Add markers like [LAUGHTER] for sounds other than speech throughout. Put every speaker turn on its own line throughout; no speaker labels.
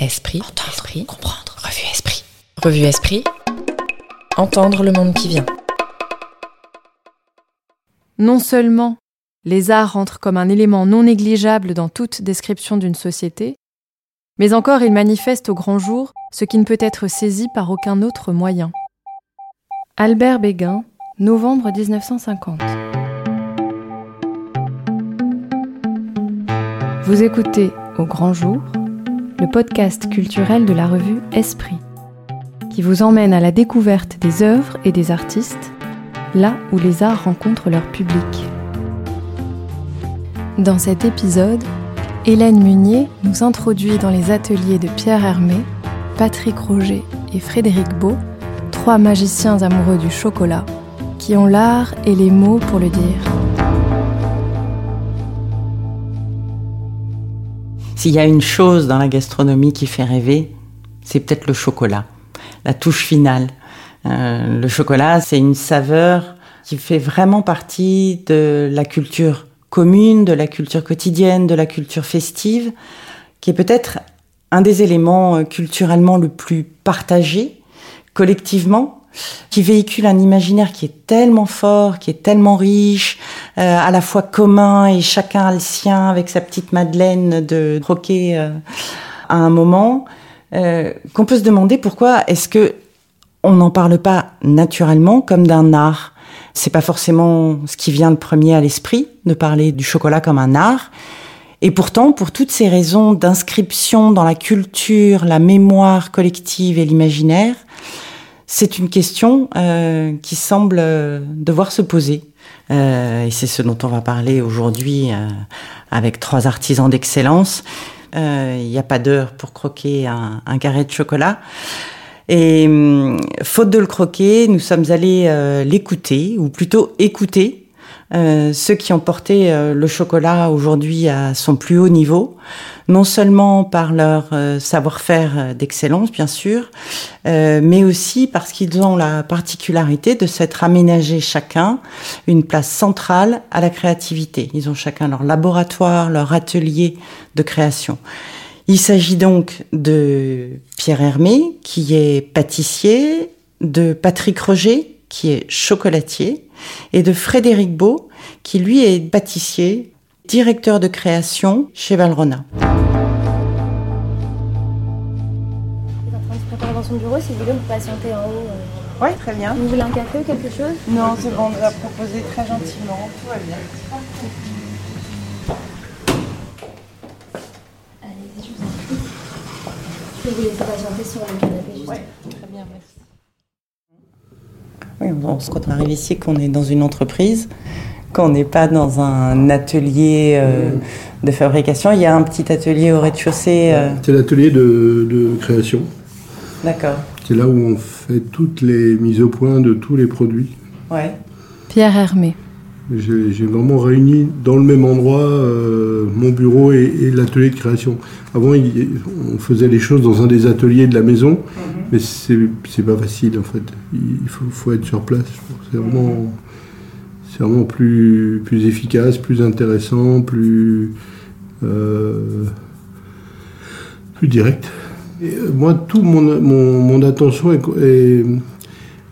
Esprit, esprit, comprendre, revue esprit. Revue esprit, entendre le monde qui vient.
Non seulement les arts entrent comme un élément non négligeable dans toute description d'une société, mais encore ils manifestent au grand jour ce qui ne peut être saisi par aucun autre moyen. Albert Béguin, novembre 1950. Vous écoutez Au grand jour, le podcast culturel de la revue Esprit, qui vous emmène à la découverte des œuvres et des artistes, là où les arts rencontrent leur public. Dans cet épisode, Hélène Munier nous introduit dans les ateliers de Pierre Hermé, Patrick Roger et Frédéric Beau, trois magiciens amoureux du chocolat, qui ont l'art et les mots pour le dire.
S'il y a une chose dans la gastronomie qui fait rêver, c'est peut-être le chocolat, la touche finale. Euh, le chocolat, c'est une saveur qui fait vraiment partie de la culture commune, de la culture quotidienne, de la culture festive, qui est peut-être un des éléments euh, culturellement le plus partagé collectivement qui véhicule un imaginaire qui est tellement fort, qui est tellement riche, euh, à la fois commun et chacun a le sien avec sa petite Madeleine de croquer euh, à un moment, euh, qu'on peut se demander pourquoi est-ce que on n'en parle pas naturellement comme d'un art. C'est pas forcément ce qui vient le premier à l'esprit de parler du chocolat comme un art. Et pourtant, pour toutes ces raisons d'inscription dans la culture, la mémoire collective et l'imaginaire, c'est une question euh, qui semble euh, devoir se poser. Euh, et c'est ce dont on va parler aujourd'hui avec trois artisans d'excellence. Il n'y a pas d'heure pour croquer un, carré de chocolat. Et hum, faute de le croquer, nous sommes allés l'écouter, ou plutôt écouter euh, ceux qui ont porté euh, le chocolat aujourd'hui à son plus haut niveau, non seulement par leur euh, savoir-faire d'excellence, bien sûr, mais aussi parce qu'ils ont la particularité de s'être aménagés chacun une place centrale à la créativité. Ils ont chacun leur laboratoire, leur atelier de création. Il s'agit donc de Pierre Hermé, qui est pâtissier, de Patrick Roger, qui est chocolatier, et de Frédéric Beau, qui lui est pâtissier, directeur de création chez Valrona.
Dans son bureau, si vous voulez, vous patienter en haut. euh.
Oui, très bien.
Vous voulez un café ou quelque chose?
Non, c'est bon, on nous a proposé très gentiment. Tout va bien.
Allez-y, je vous en prie. Je vais vous laisser patienter sur le canapé juste.
Très bien, merci. Oui, on se quand on arrive ici qu'on est dans une entreprise, qu'on n'est pas dans un atelier euh, de fabrication. Il y a un petit atelier au rez-de-chaussée. euh,
C'est l'atelier de, de création.
D'accord.
C'est là où on fait toutes les mises au point de tous les produits.
Ouais.
Pierre Hermé.
J'ai j'ai vraiment réuni dans le même endroit euh, mon bureau et, et l'atelier de création. Avant, il- on faisait les choses dans un des ateliers de la maison, mais c'est pas facile en fait. Il faut, faut être sur place. C'est vraiment, vraiment plus, plus efficace, plus intéressant, plus, euh, plus direct. Et, euh, moi, tout mon, mon, mon attention est, est,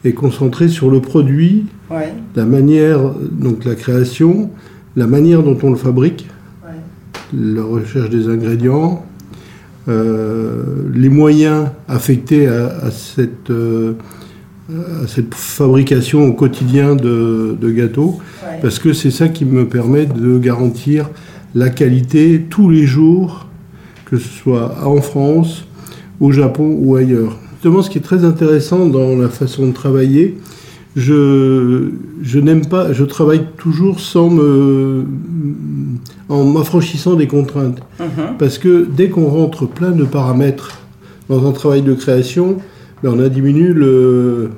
est concentrée sur le produit
Ouais.
la manière, donc la création, la manière dont on le fabrique,
Ouais.
la recherche des ingrédients, les moyens affectés à, à cette, euh, à cette fabrication au quotidien de, de gâteaux,
Ouais.
parce que c'est ça qui me permet de garantir la qualité tous les jours, que ce soit en France, au Japon ou ailleurs. Justement, ce qui est très intéressant dans la façon de travailler, je, je n'aime pas, je travaille toujours sans me, en m'affranchissant des contraintes.
Mhm.
Parce que dès qu'on rentre plein de paramètres dans un travail de création, ben on a diminué le,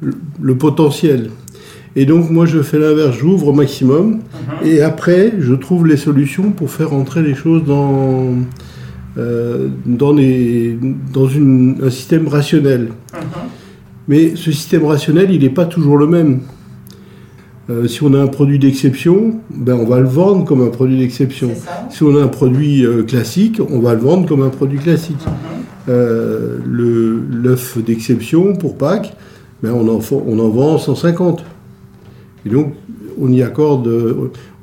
le, le potentiel. Et donc moi je fais l'inverse, j'ouvre au maximum et après je trouve les solutions pour faire entrer les choses dans, euh, dans, les, dans une- un système rationnel. Mais ce système rationnel, il n'est pas toujours le même. Euh, si on a un produit d'exception, ben on va le vendre comme un produit d'exception. Si on a un produit euh, classique, on va le vendre comme un produit classique. euh, le l'œuf d'exception pour Pâques, ben on, en, on en vend 150. Et donc, on y accorde.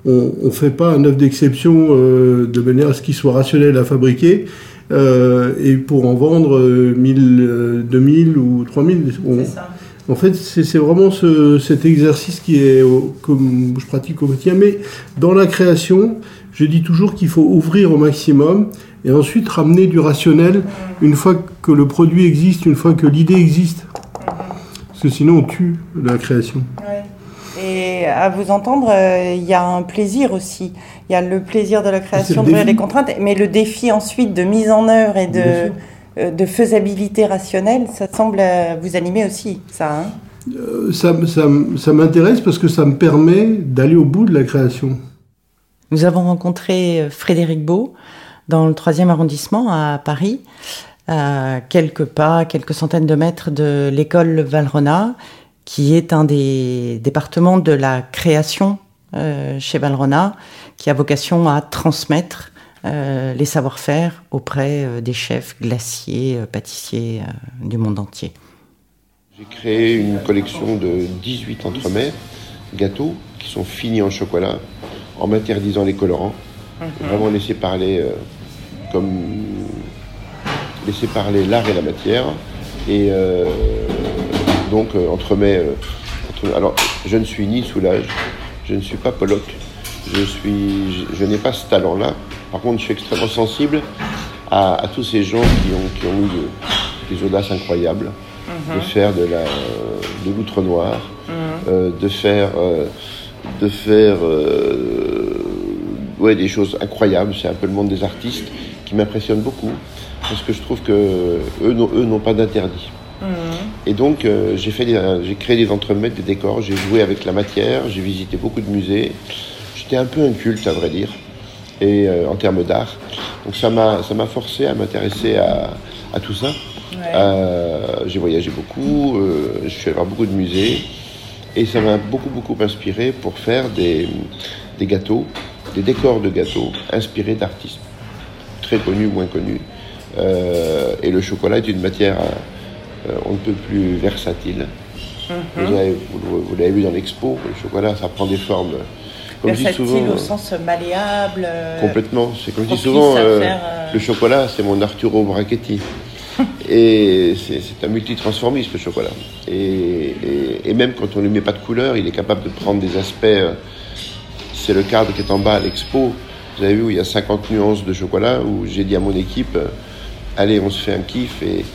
On ne fait pas un œuf d'exception de manière à ce qu'il soit rationnel à fabriquer. Et pour en vendre 1000, 2000 ou 3000, on, ça. En fait, c'est vraiment cet exercice qui est comme je pratique au quotidien. Mais dans la création, je dis toujours qu'il faut ouvrir au maximum et ensuite ramener du rationnel une fois que le produit existe, une fois que l'idée existe. Parce que sinon, on tue la création.
À vous entendre, euh, il y a un plaisir aussi. Il y a le plaisir de la création, de les contraintes, mais le défi ensuite de mise en œuvre et de euh, de faisabilité rationnelle, ça semble euh, vous animer aussi, ça hein
euh, Ça, ça, m'intéresse parce que ça me permet d'aller au bout de la création.
Nous avons rencontré Frédéric Beau dans le 3e arrondissement à Paris, à quelques pas, quelques centaines de mètres de l'école Valrona, qui est un des départements de la création chez Valrona, qui a vocation à transmettre euh, les savoir-faire auprès euh, des chefs glaciers, euh, pâtissiers du monde entier.
J'ai créé une collection de 18 entremets gâteaux qui sont finis en chocolat en m'interdisant les colorants. Mhm. Vraiment laisser parler comme laisser parler l'art et la matière. Et donc entremets. alors je ne suis ni soulage, je ne suis pas Pollock, je suis, je n'ai pas ce talent-là. Par contre, je suis extrêmement sensible à, tous ces gens qui ont, qui ont eu des audaces incroyables, de mhm. faire de la de l'outre noir, mhm. euh, de faire euh, de faire euh, ouais, des choses incroyables. C'est un peu le monde des artistes qui m'impressionne beaucoup parce que je trouve que eux, eux n'ont pas d'interdit. Mhm. Et donc j'ai fait j'ai créé des entremets, des décors, j'ai joué avec la matière, j'ai visité beaucoup de musées. J'étais un peu un culte à vrai dire et euh, en termes d'art. Donc ça m'a ça m'a forcé à m'intéresser à, à, tout ça. Euh, j'ai voyagé beaucoup, euh, je suis allé voir beaucoup de musées et ça m'a beaucoup beaucoup inspiré pour faire des, des gâteaux, des décors de gâteaux inspirés d'artistes très connus ou moins connus. et le chocolat est une matière on ne peut plus versatile. Mm-hmm. Vous l'avez vu dans l'expo, le chocolat ça prend des formes
comme je dis souvent, au sens malléable.
Euh, complètement. C'est comme je dis souvent, euh, euh, le chocolat, c'est mon Arturo Brachetti. [LAUGHS] et c'est un multitransformisme, le chocolat. Et, et, même quand on ne lui met pas de couleur, il est capable de prendre des aspects. c'est le cadre qui est en bas à l'expo. Vous avez vu où il y a 50 nuances de chocolat, où j'ai dit à mon équipe, allez, on se fait un kiff et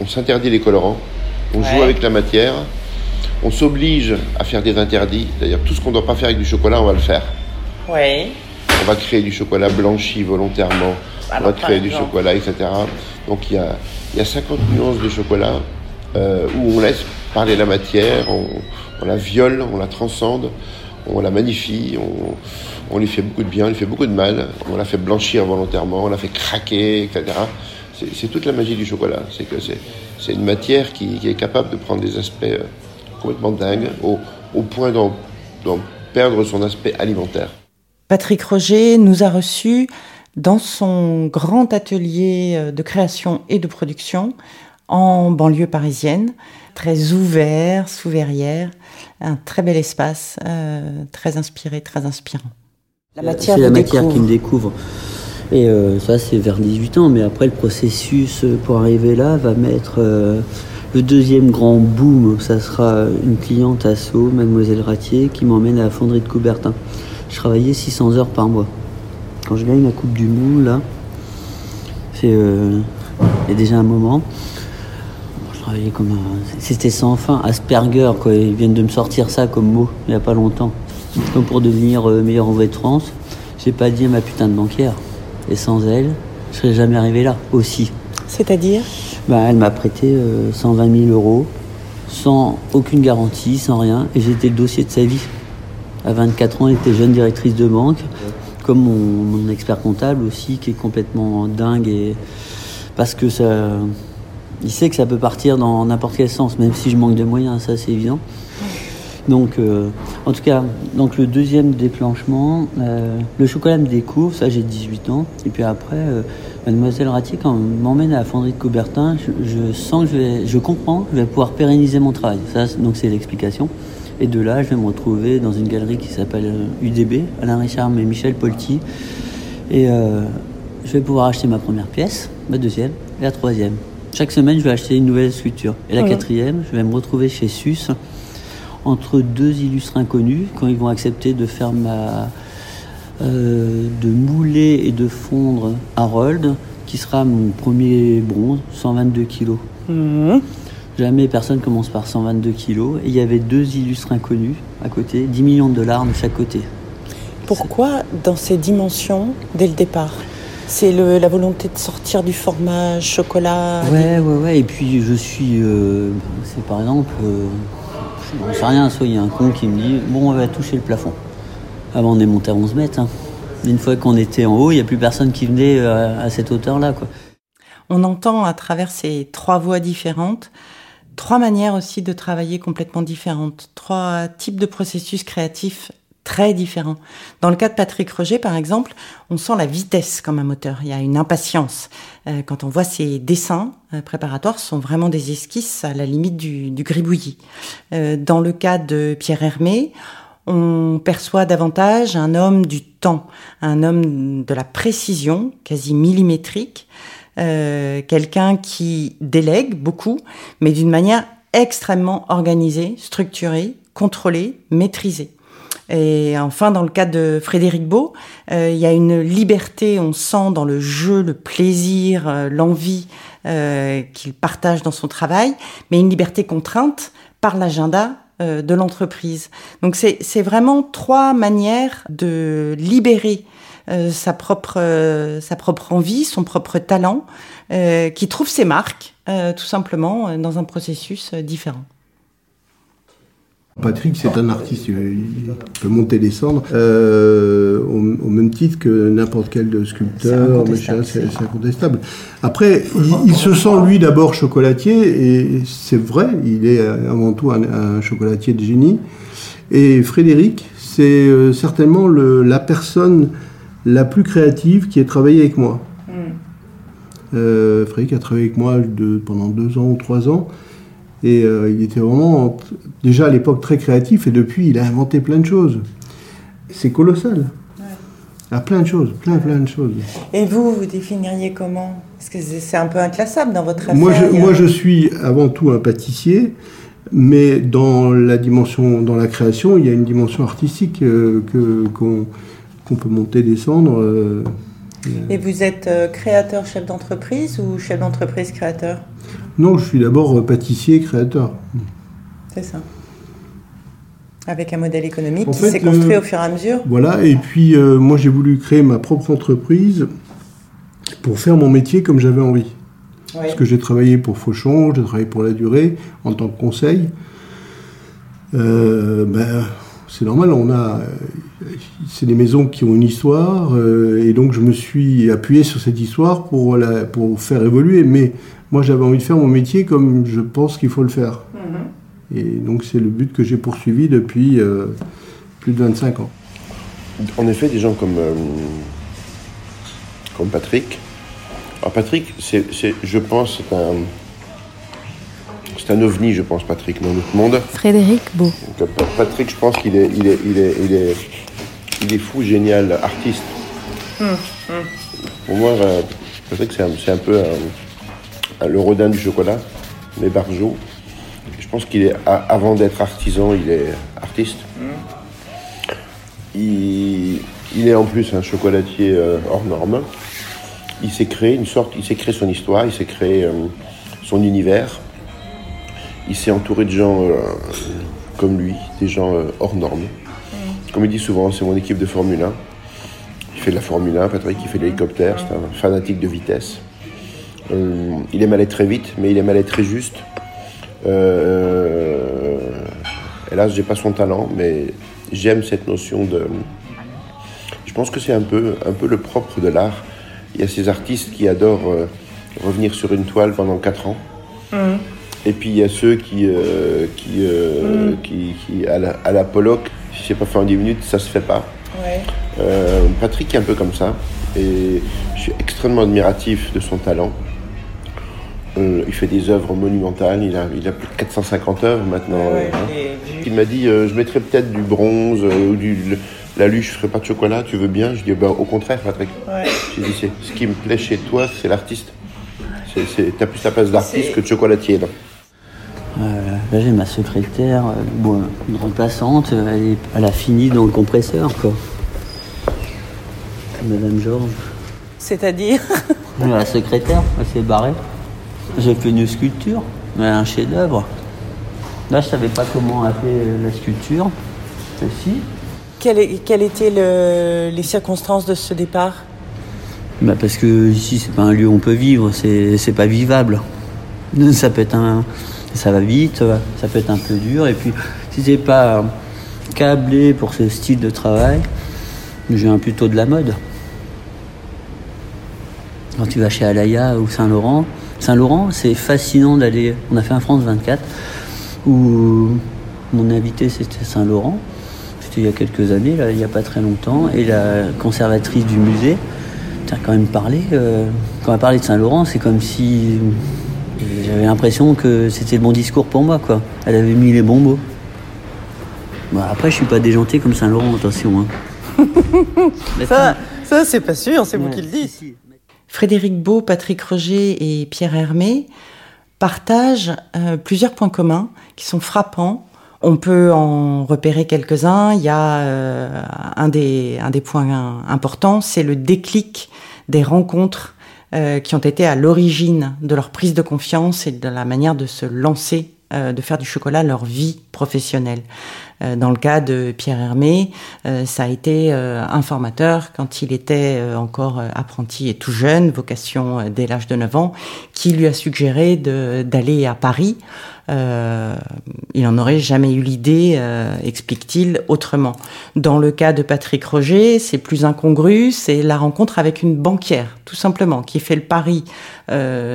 on s'interdit les colorants, on joue avec la matière on s'oblige à faire des interdits. D'ailleurs, tout ce qu'on ne doit pas faire avec du chocolat, on va le faire.
Oui.
On va créer du chocolat blanchi volontairement. on va créer du chocolat, etc. Donc il y a, y a 50 nuances de chocolat euh, où on laisse parler la matière, on, la viole, on la transcende, on la magnifie, on, on, lui fait beaucoup de bien, on lui fait beaucoup de mal, on la fait blanchir volontairement, on la fait craquer, etc. C'est toute la magie du chocolat. C'est que c'est une matière qui, qui, est capable de prendre des aspects euh, complètement dingue, au, au point d'en perdre son aspect alimentaire.
Patrick Roger nous a reçus dans son grand atelier euh, de création et de production en banlieue parisienne, très ouvert, sous verrière, un très bel espace, euh, très inspiré, très inspirant.
La matière, c'est la matière qui me découvre. Et euh, ça, c'est vers 18 ans, mais après, le processus pour arriver là va mettre le deuxième grand boom, ça sera une cliente à Sceaux, Mademoiselle Ratier, qui m'emmène à la fonderie de Coubertin. Je travaillais 600 heures par mois. Quand je gagne la Coupe du Monde, là, c'est euh, il y a déjà un moment. Je travaillais comme un... C'était sans fin. Asperger, quoi. Ils viennent de me sortir ça comme mot, il n'y a pas longtemps. Comme pour devenir euh, meilleur envoyé de France, j'ai pas dit à ma putain de banquière. Et sans elle, je serais jamais arrivé là aussi.
C'est-à-dire
bah, Elle m'a prêté 120 euh, 000 euros, sans aucune garantie, sans rien, et j'étais le dossier de sa vie. À 24 ans, elle était jeune directrice de banque, comme mon, expert comptable aussi, qui est complètement dingue, et parce que ça. Il sait que ça peut partir dans n'importe quel sens, même si je manque de moyens, ça c'est évident. Donc, euh, en tout cas, donc le deuxième déclenchement, euh, le chocolat me découvre, ça j'ai 18 ans. Et puis après, euh, Mademoiselle Ratier, quand on m'emmène à la fonderie de Coubertin, je, je sens que je, vais, je comprends que je vais pouvoir pérenniser mon travail. Ça, donc c'est l'explication. Et de là, je vais me retrouver dans une galerie qui s'appelle UDB, Alain Richard et Michel Polti. Et je vais pouvoir acheter ma première pièce, ma deuxième et la troisième. Chaque semaine, je vais acheter une nouvelle sculpture. Et la quatrième, je vais me retrouver chez Sus entre deux illustres inconnus quand ils vont accepter de faire ma euh, de mouler et de fondre Harold qui sera mon premier bronze 122 kilos.
Mhm.
jamais personne commence par 122 kilos. Et il y avait deux illustres inconnus à côté 10 millions de dollars de chaque côté.
Pourquoi dans ces dimensions dès le départ C'est le- la volonté de sortir du format chocolat
ouais ouais ouais. Et puis je suis euh, c'est par exemple euh, je sais rien soit il y a un con qui me dit bon on va toucher le plafond avant on est monté à 11 mètres hein. une fois qu'on était en haut il n'y a plus personne qui venait euh, à cette hauteur là quoi
On entend à travers ces trois voix différentes, trois manières aussi de travailler complètement différentes, trois types de processus créatifs très différents. Dans le cas de Patrick Roger, par exemple, on sent la vitesse comme un moteur. Il y a une impatience. Euh, quand on voit ses dessins euh, préparatoires, ce sont vraiment des esquisses à la limite du, du gribouillis. Euh, dans le cas de Pierre Hermé, on perçoit davantage un homme du temps, un homme de la précision, quasi millimétrique, euh, quelqu'un qui délègue beaucoup, mais d'une manière extrêmement organisée, structurée, contrôlée, maîtrisée. Et enfin, dans le cas de Frédéric Beau, euh, il y a une liberté, on sent dans le jeu, le plaisir, euh, l'envie euh, qu'il partage dans son travail, mais une liberté contrainte par l'agenda euh, de l'entreprise. Donc c'est vraiment trois manières de libérer euh, sa propre sa propre envie, son propre talent, qui trouve ses marques tout simplement dans un processus différent.
Patrick, c'est un artiste, il peut monter, descendre, euh, au, au même titre que n'importe quel sculpteur, c'est incontestable. Après, il, il se sent lui d'abord chocolatier, et c'est vrai, il est avant tout un, un chocolatier de génie. Et Frédéric, c'est euh, certainement le- la personne la plus créative qui ait travaillé avec moi. Euh, Frédéric a travaillé avec moi de- pendant deux ans ou trois ans. Et euh, il était vraiment, déjà à l'époque, très créatif. Et depuis, il a inventé plein de choses. C'est colossal. À plein de choses, plein, plein de choses.
Et vous, vous définiriez comment? Parce que c'est un peu inclassable dans votre affaire.
Moi je,
y a-
moi, je suis avant tout un pâtissier. Mais dans la dimension, dans la création, il y a une dimension artistique euh, que qu'on qu'on peut monter, descendre. euh,
Et vous êtes euh, créateur, chef d'entreprise ou chef d'entreprise créateur?
Non, je suis d'abord euh, pâtissier, créateur.
C'est ça. Avec un modèle économique
En
qui s'est construit
euh,
au fur et à mesure.
Voilà, et puis euh, moi j'ai voulu créer ma propre entreprise pour faire mon métier comme j'avais envie.
Oui.
Parce que j'ai travaillé pour Fauchon, j'ai travaillé pour La Durée en tant que conseil. Euh, ben, c'est normal, on a, c'est des maisons qui ont une histoire, euh, et donc je me suis appuyé sur cette histoire pour, la, pour faire évoluer. Mais moi j'avais envie de faire mon métier comme je pense qu'il faut le faire. Et donc c'est le but que j'ai poursuivi depuis euh, plus de 25 ans.
En effet, des gens comme, euh, comme Patrick. Alors Patrick, c'est, c'est- je pense, c'est un, c'est un ovni, je pense, Patrick, dans notre monde.
Frédéric Beau.
Patrick, je pense qu'il est, il est, il est, il est, il est fou, génial, artiste. Pour moi, euh, Patrick, c'est un, c'est un peu un- un- le rodin du chocolat, mais Barjot. Je pense qu'il est, avant d'être artisan, il est artiste. Il, il est en plus un chocolatier euh, hors norme. Il s'est créé une sorte, il s'est créé son histoire, il s'est créé euh, son univers. Il s'est entouré de gens comme lui, des gens hors normes. Comme il dit souvent, c'est mon équipe de Formule 1. Il fait de la Formule 1, Patrick, il fait de l'hélicoptère, c'est un fanatique de vitesse. Euh, il aime aller très vite, mais il aime aller très juste. Euh, hélas, j'ai pas son talent, mais j'aime cette notion de. Je pense que c'est un peu, un peu le propre de l'art. Il y a ces artistes qui adorent euh, revenir sur une toile pendant 4 ans. Et puis il y a ceux qui, euh, qui, euh, qui, qui, à la, à la Pollock, si c'est pas fait en 10 minutes, ça se fait pas.
Ouais.
Euh, Patrick est un peu comme ça. Et je suis extrêmement admiratif de son talent. Euh, il fait des œuvres monumentales. Il a, il a plus de 450 œuvres maintenant.
Ouais,
euh, hein. Il m'a dit euh, je mettrais peut-être du bronze ou du le- la luche, je ferais pas de chocolat, tu veux bien? Je dis ben, au contraire Patrick.
Ouais.
J'ai dit c'est ce qui me plaît chez toi, c'est l'artiste. T'as plus ta place d'artiste que de chocolatier.
Euh, là, j'ai ma secrétaire, euh, bon, une remplaçante, euh, elle, est- elle a fini dans le compresseur, quoi. Madame Georges.
C'est-à-dire [LAUGHS]
La secrétaire, elle s'est barrée. J'ai fait une sculpture, mais un chef-d'œuvre. Là, je savais pas comment appeler la sculpture. Celle-ci.
Quelles, quelles étaient le- les circonstances de ce départ?
Bah parce que ici, c'est pas un lieu où on peut vivre, c'est pas vivable. [LAUGHS] Ça peut être un. Ça va vite, ça peut être un peu dur, et puis si c'est pas câblé pour ce style de travail, je viens plutôt de la mode. Quand tu vas chez Alaya ou Saint-Laurent, Saint-Laurent, c'est fascinant d'aller. On a fait un France 24 où mon invité c'était Saint-Laurent. C'était il y a quelques années, là, il n'y a pas très longtemps, et la conservatrice du musée T'as quand même parlé. euh, quand on a parlé de Saint-Laurent, c'est comme si j'avais l'impression que c'était le bon discours pour moi, quoi. Elle avait mis les bons mots. Bon, après, je suis pas déjanté comme Saint-Laurent, attention. Hein. Mais [LAUGHS]
Ça, ça c'est pas sûr, c'est vous qui le dites.
Frédéric Beau, Patrick Roger et Pierre Hermé partagent euh, plusieurs points communs qui sont frappants. On peut en repérer quelques-uns. Il y a euh, un, des, un des points importants, c'est le déclic des rencontres qui ont été à l'origine de leur prise de confiance et de la manière de se lancer, euh, de faire du chocolat leur vie professionnelle. Euh, dans le cas de Pierre Hermé, euh, ça a été euh, un formateur quand il était euh, encore euh, apprenti et tout jeune, vocation dès l'âge de 9 ans, qui lui a suggéré d'aller à Paris. Il n'en aurait jamais eu l'idée, explique-t-il, autrement. Dans le cas de Patrick Roger, c'est plus incongru, c'est la rencontre avec une banquière, tout simplement, qui fait le pari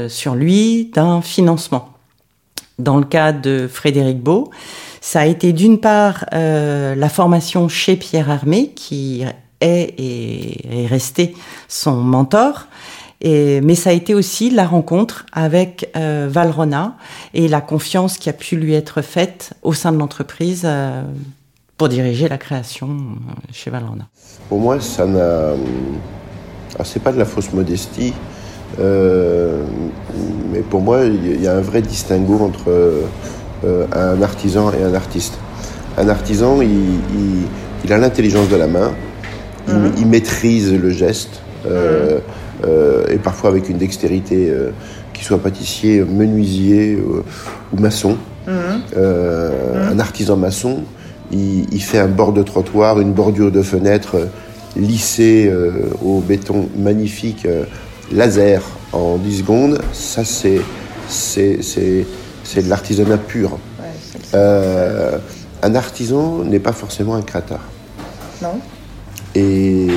sur lui d'un financement. Dans le cas de Frédéric Beau, ça a été d'une part euh, la formation chez Pierre Hermé, qui est et est resté son mentor, mais ça a été aussi la rencontre avec euh, Valrona et la confiance qui a pu lui être faite au sein de l'entreprise euh, pour diriger la création euh, chez Valrona.
Pour moi, ça n'a. C'est pas de la fausse modestie, mais pour moi, il y a un vrai distinguo entre euh, un artisan et un artiste. Un artisan, il, il- il a l'intelligence de la main, il, il maîtrise le geste, euh, euh, et parfois avec une dextérité, euh, qu'il soit pâtissier, menuisier euh, ou maçon. Euh, Un artisan maçon, il, il fait un bord de trottoir, une bordure de fenêtre euh, lissée euh, au béton magnifique, euh, laser en 10 secondes. Ça, c'est, c'est, c'est, c'est de l'artisanat pur. Euh, un artisan n'est pas forcément un créateur.
Non
Et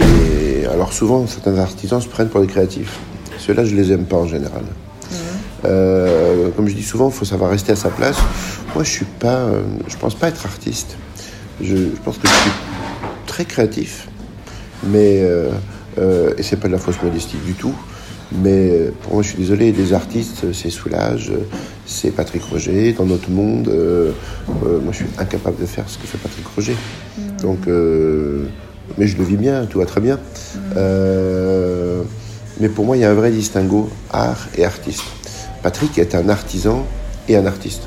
alors souvent, certains artisans se prennent pour des créatifs. Ceux-là, je les aime pas en général. Euh, comme je dis souvent, il faut savoir rester à sa place. Moi, je suis pas, euh, je pense pas être artiste. Je, je pense que je suis très créatif, mais euh, euh, et c'est pas de la fausse modestie du tout. Mais euh, pour moi, je suis désolé, des artistes, c'est Soulage, euh, c'est Patrick Roger, dans notre monde. euh, euh, moi, je suis incapable de faire ce que fait Patrick Roger. Donc, euh, mais je le vis bien, tout va très bien. Euh, mais pour moi, il y a un vrai distinguo art et artiste. Patrick est un artisan et un artiste.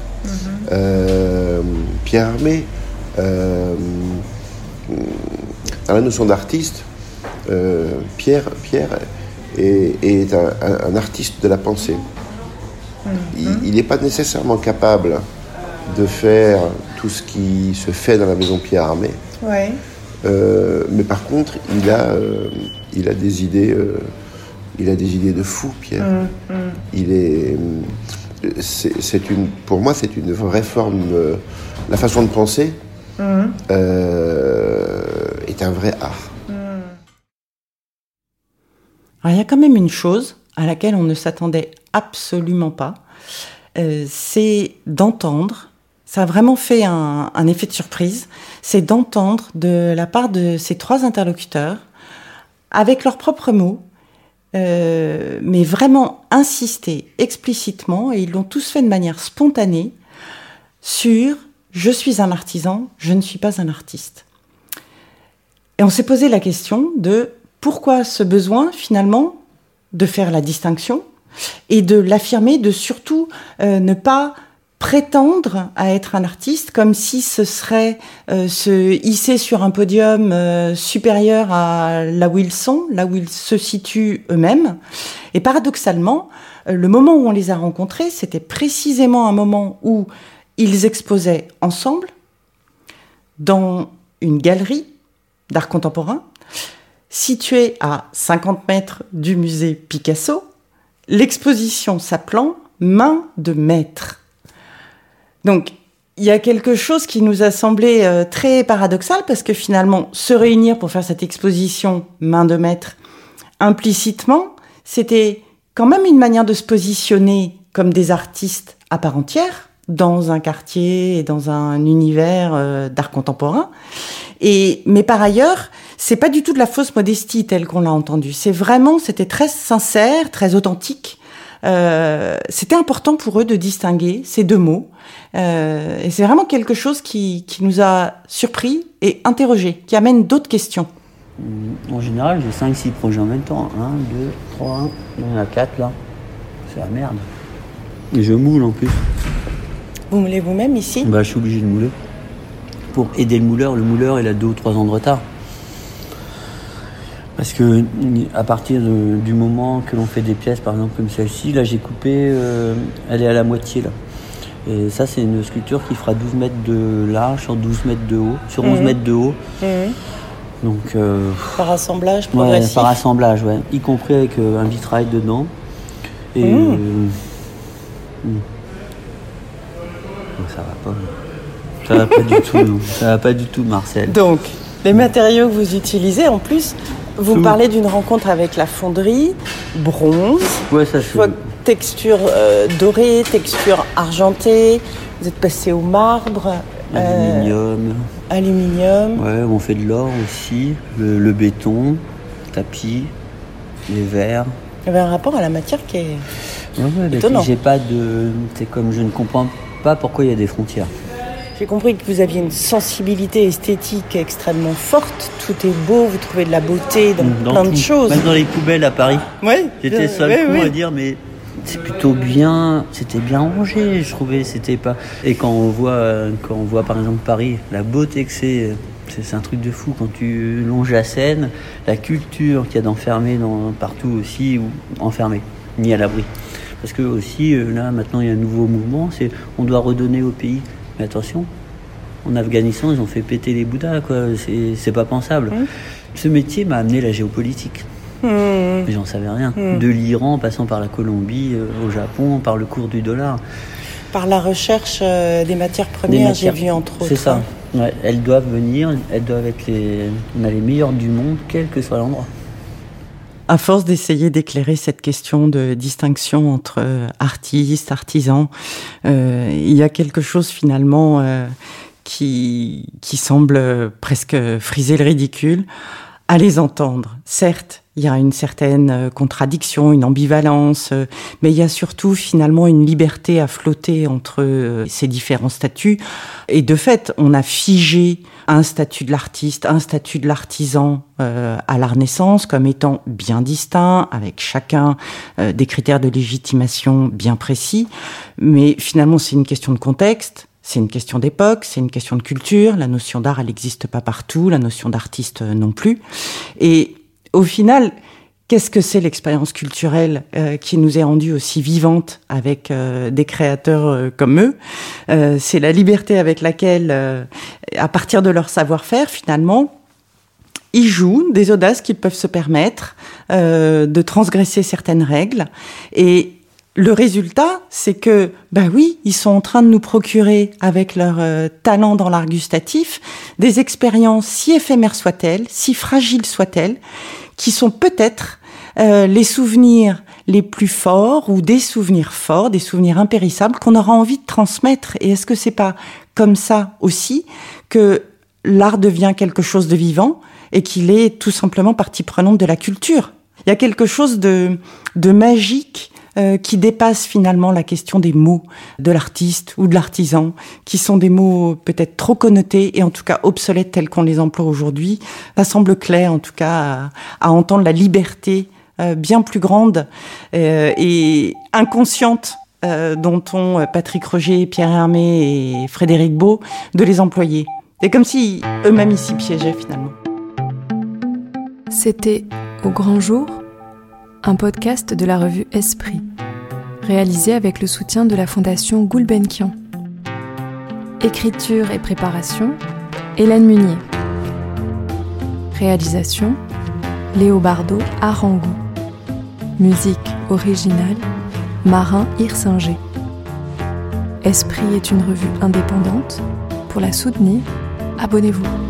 Euh, Pierre Armé, euh, dans la notion d'artiste, euh, Pierre, Pierre est, est un, artiste de la pensée. Il n'est pas nécessairement capable de faire tout ce qui se fait dans la maison Pierre Armé.
Ouais.
Euh, mais par contre, il a, euh, il a des idées, euh, il a des idées de fou, Pierre. Il est, c'est une, pour moi, c'est une vraie forme. la façon de penser est un vrai art.
Il y a quand même une chose à laquelle on ne s'attendait absolument pas. euh, c'est d'entendre, ça a vraiment fait un, un effet de surprise, c'est d'entendre de la part de ces trois interlocuteurs, avec leurs propres mots, euh, mais vraiment insister explicitement, et ils l'ont tous fait de manière spontanée, sur je suis un artisan, je ne suis pas un artiste. Et on s'est posé la question de pourquoi ce besoin finalement de faire la distinction et de l'affirmer, de surtout euh, ne pas prétendre à être un artiste comme si ce serait euh, se hisser sur un podium euh, supérieur à là où ils sont, là où ils se situent eux-mêmes. Et paradoxalement, le moment où on les a rencontrés, c'était précisément un moment où ils exposaient ensemble dans une galerie d'art contemporain située à 50 mètres du musée Picasso, l'exposition s'appelant Main de maître. Donc, il y a quelque chose qui nous a semblé euh, très paradoxal parce que finalement, se réunir pour faire cette exposition main de maître, implicitement, c'était quand même une manière de se positionner comme des artistes à part entière dans un quartier et dans un univers euh, d'art contemporain. Et mais par ailleurs, c'est pas du tout de la fausse modestie telle qu'on l'a entendu. C'est vraiment, c'était très sincère, très authentique. Euh, c'était important pour eux de distinguer ces deux mots. Euh, et c'est vraiment quelque chose qui, qui, nous a surpris et interrogé, qui amène d'autres questions.
En général, j'ai 5-6 projets en même temps. 1, 2, 3, il y en a 4 là. C'est la merde. Et je moule en plus.
Vous moulez vous-même ici
Bah, je suis obligé de mouler. Pour aider le mouleur, le mouleur il a 2 ou 3 ans de retard. Parce que à partir de, du moment que l'on fait des pièces, par exemple comme celle-ci, là j'ai coupé, euh, elle est à la moitié là. Et ça c'est une sculpture qui fera 12 mètres de large sur 12 mètres de haut, sur 11 mmh. mètres de haut. Mmh.
Donc euh, par assemblage progressif.
Ouais, par assemblage, ouais, y compris avec euh, un vitrail dedans. Et mmh. Ça va pas. Ça va pas du tout. Ça va pas du tout, Marcel.
Donc les matériaux que vous utilisez en plus vous parlez d'une rencontre avec la fonderie, bronze.
Ouais, ça c'est.
Texture euh, dorée, texture argentée. Vous êtes passé au marbre.
Aluminium.
Euh, aluminium.
Ouais, on fait de l'or aussi, le, le, béton, tapis, les verres.
Il y avait un rapport à la matière qui est.
Ouais, ouais,
étonnant.
J'ai pas de. C'est comme je ne comprends pas pourquoi il y a des frontières.
J'ai compris que vous aviez une sensibilité esthétique extrêmement forte. Tout est beau, vous trouvez de la beauté dans,
dans
plein
tout.
de choses.
Même dans les poubelles à Paris.
Ouais.
J'étais seul
ouais, ouais.
à dire, mais c'est plutôt bien. C'était bien rangé, je trouvais. C'était pas. Et quand on voit, quand on voit par exemple Paris, la beauté que c'est. C'est un truc de fou quand tu longes la Seine, la culture qu'il y a d'enfermer dans, partout aussi, ou enfermé, ni à l'abri. Parce que aussi, là, maintenant, il y a un nouveau mouvement, c'est on doit redonner au pays. Mais attention, en Afghanistan, ils ont fait péter les Bouddhas, quoi. C'est pas pensable. Mmh. Ce métier m'a amené la géopolitique.
Mmh.
J'en savais rien. Mmh. De l'Iran, passant par la Colombie, euh, au Japon, par le cours du dollar.
Par la recherche euh, des matières premières, j'ai vu entre autres.
C'est ça. Ouais, elles doivent venir, elles doivent être les, on a les meilleures du monde, quel que soit l'endroit.
À force d'essayer d'éclairer cette question de distinction entre artistes, artisans, euh, il y a quelque chose finalement euh, qui, qui semble presque friser le ridicule à les entendre. Certes, il y a une certaine contradiction, une ambivalence, mais il y a surtout finalement une liberté à flotter entre ces différents statuts. Et de fait, on a figé un statut de l'artiste, un statut de l'artisan euh, à la Renaissance comme étant bien distinct, avec chacun euh, des critères de légitimation bien précis. Mais finalement, c'est une question de contexte. C'est une question d'époque, c'est une question de culture. La notion d'art, elle n'existe pas partout. La notion d'artiste non plus. Au final, qu'est-ce que c'est l'expérience culturelle euh, qui nous est rendue aussi vivante avec euh, des créateurs euh, comme eux? C'est la liberté avec laquelle, à partir de leur savoir-faire, finalement, ils jouent des audaces qu'ils peuvent se permettre de transgresser certaines règles. Et le résultat, c'est que, bah oui, ils sont en train de nous procurer, avec leur euh, talent dans l'art gustatif, des expériences si éphémères soient-elles, si fragiles soient-elles, qui sont peut-être euh, les souvenirs les plus forts ou des souvenirs forts, des souvenirs impérissables qu'on aura envie de transmettre. Et est-ce que c'est pas comme ça aussi que l'art devient quelque chose de vivant et qu'il est tout simplement partie prenante de la culture? Il y a quelque chose de, de magique euh, qui dépasse finalement la question des mots de l'artiste ou de l'artisan, qui sont des mots peut-être trop connotés et en tout cas obsolètes tels qu'on les emploie aujourd'hui. Ça semble clair en tout cas à, entendre la liberté euh, bien plus grande euh, et inconsciente dont ont Patrick Roger, Pierre Hermé et Frédéric Beau de les employer. C'est comme si eux-mêmes ici piégeaient finalement.
C'était Au grand jour un podcast de la revue Esprit, réalisé avec le soutien de la fondation Gulbenkian. Écriture et préparation, Hélène Munier. Réalisation, Léobardo Arangou. Musique originale, Marin Hirsinger. Esprit est une revue indépendante. Pour la soutenir, abonnez-vous.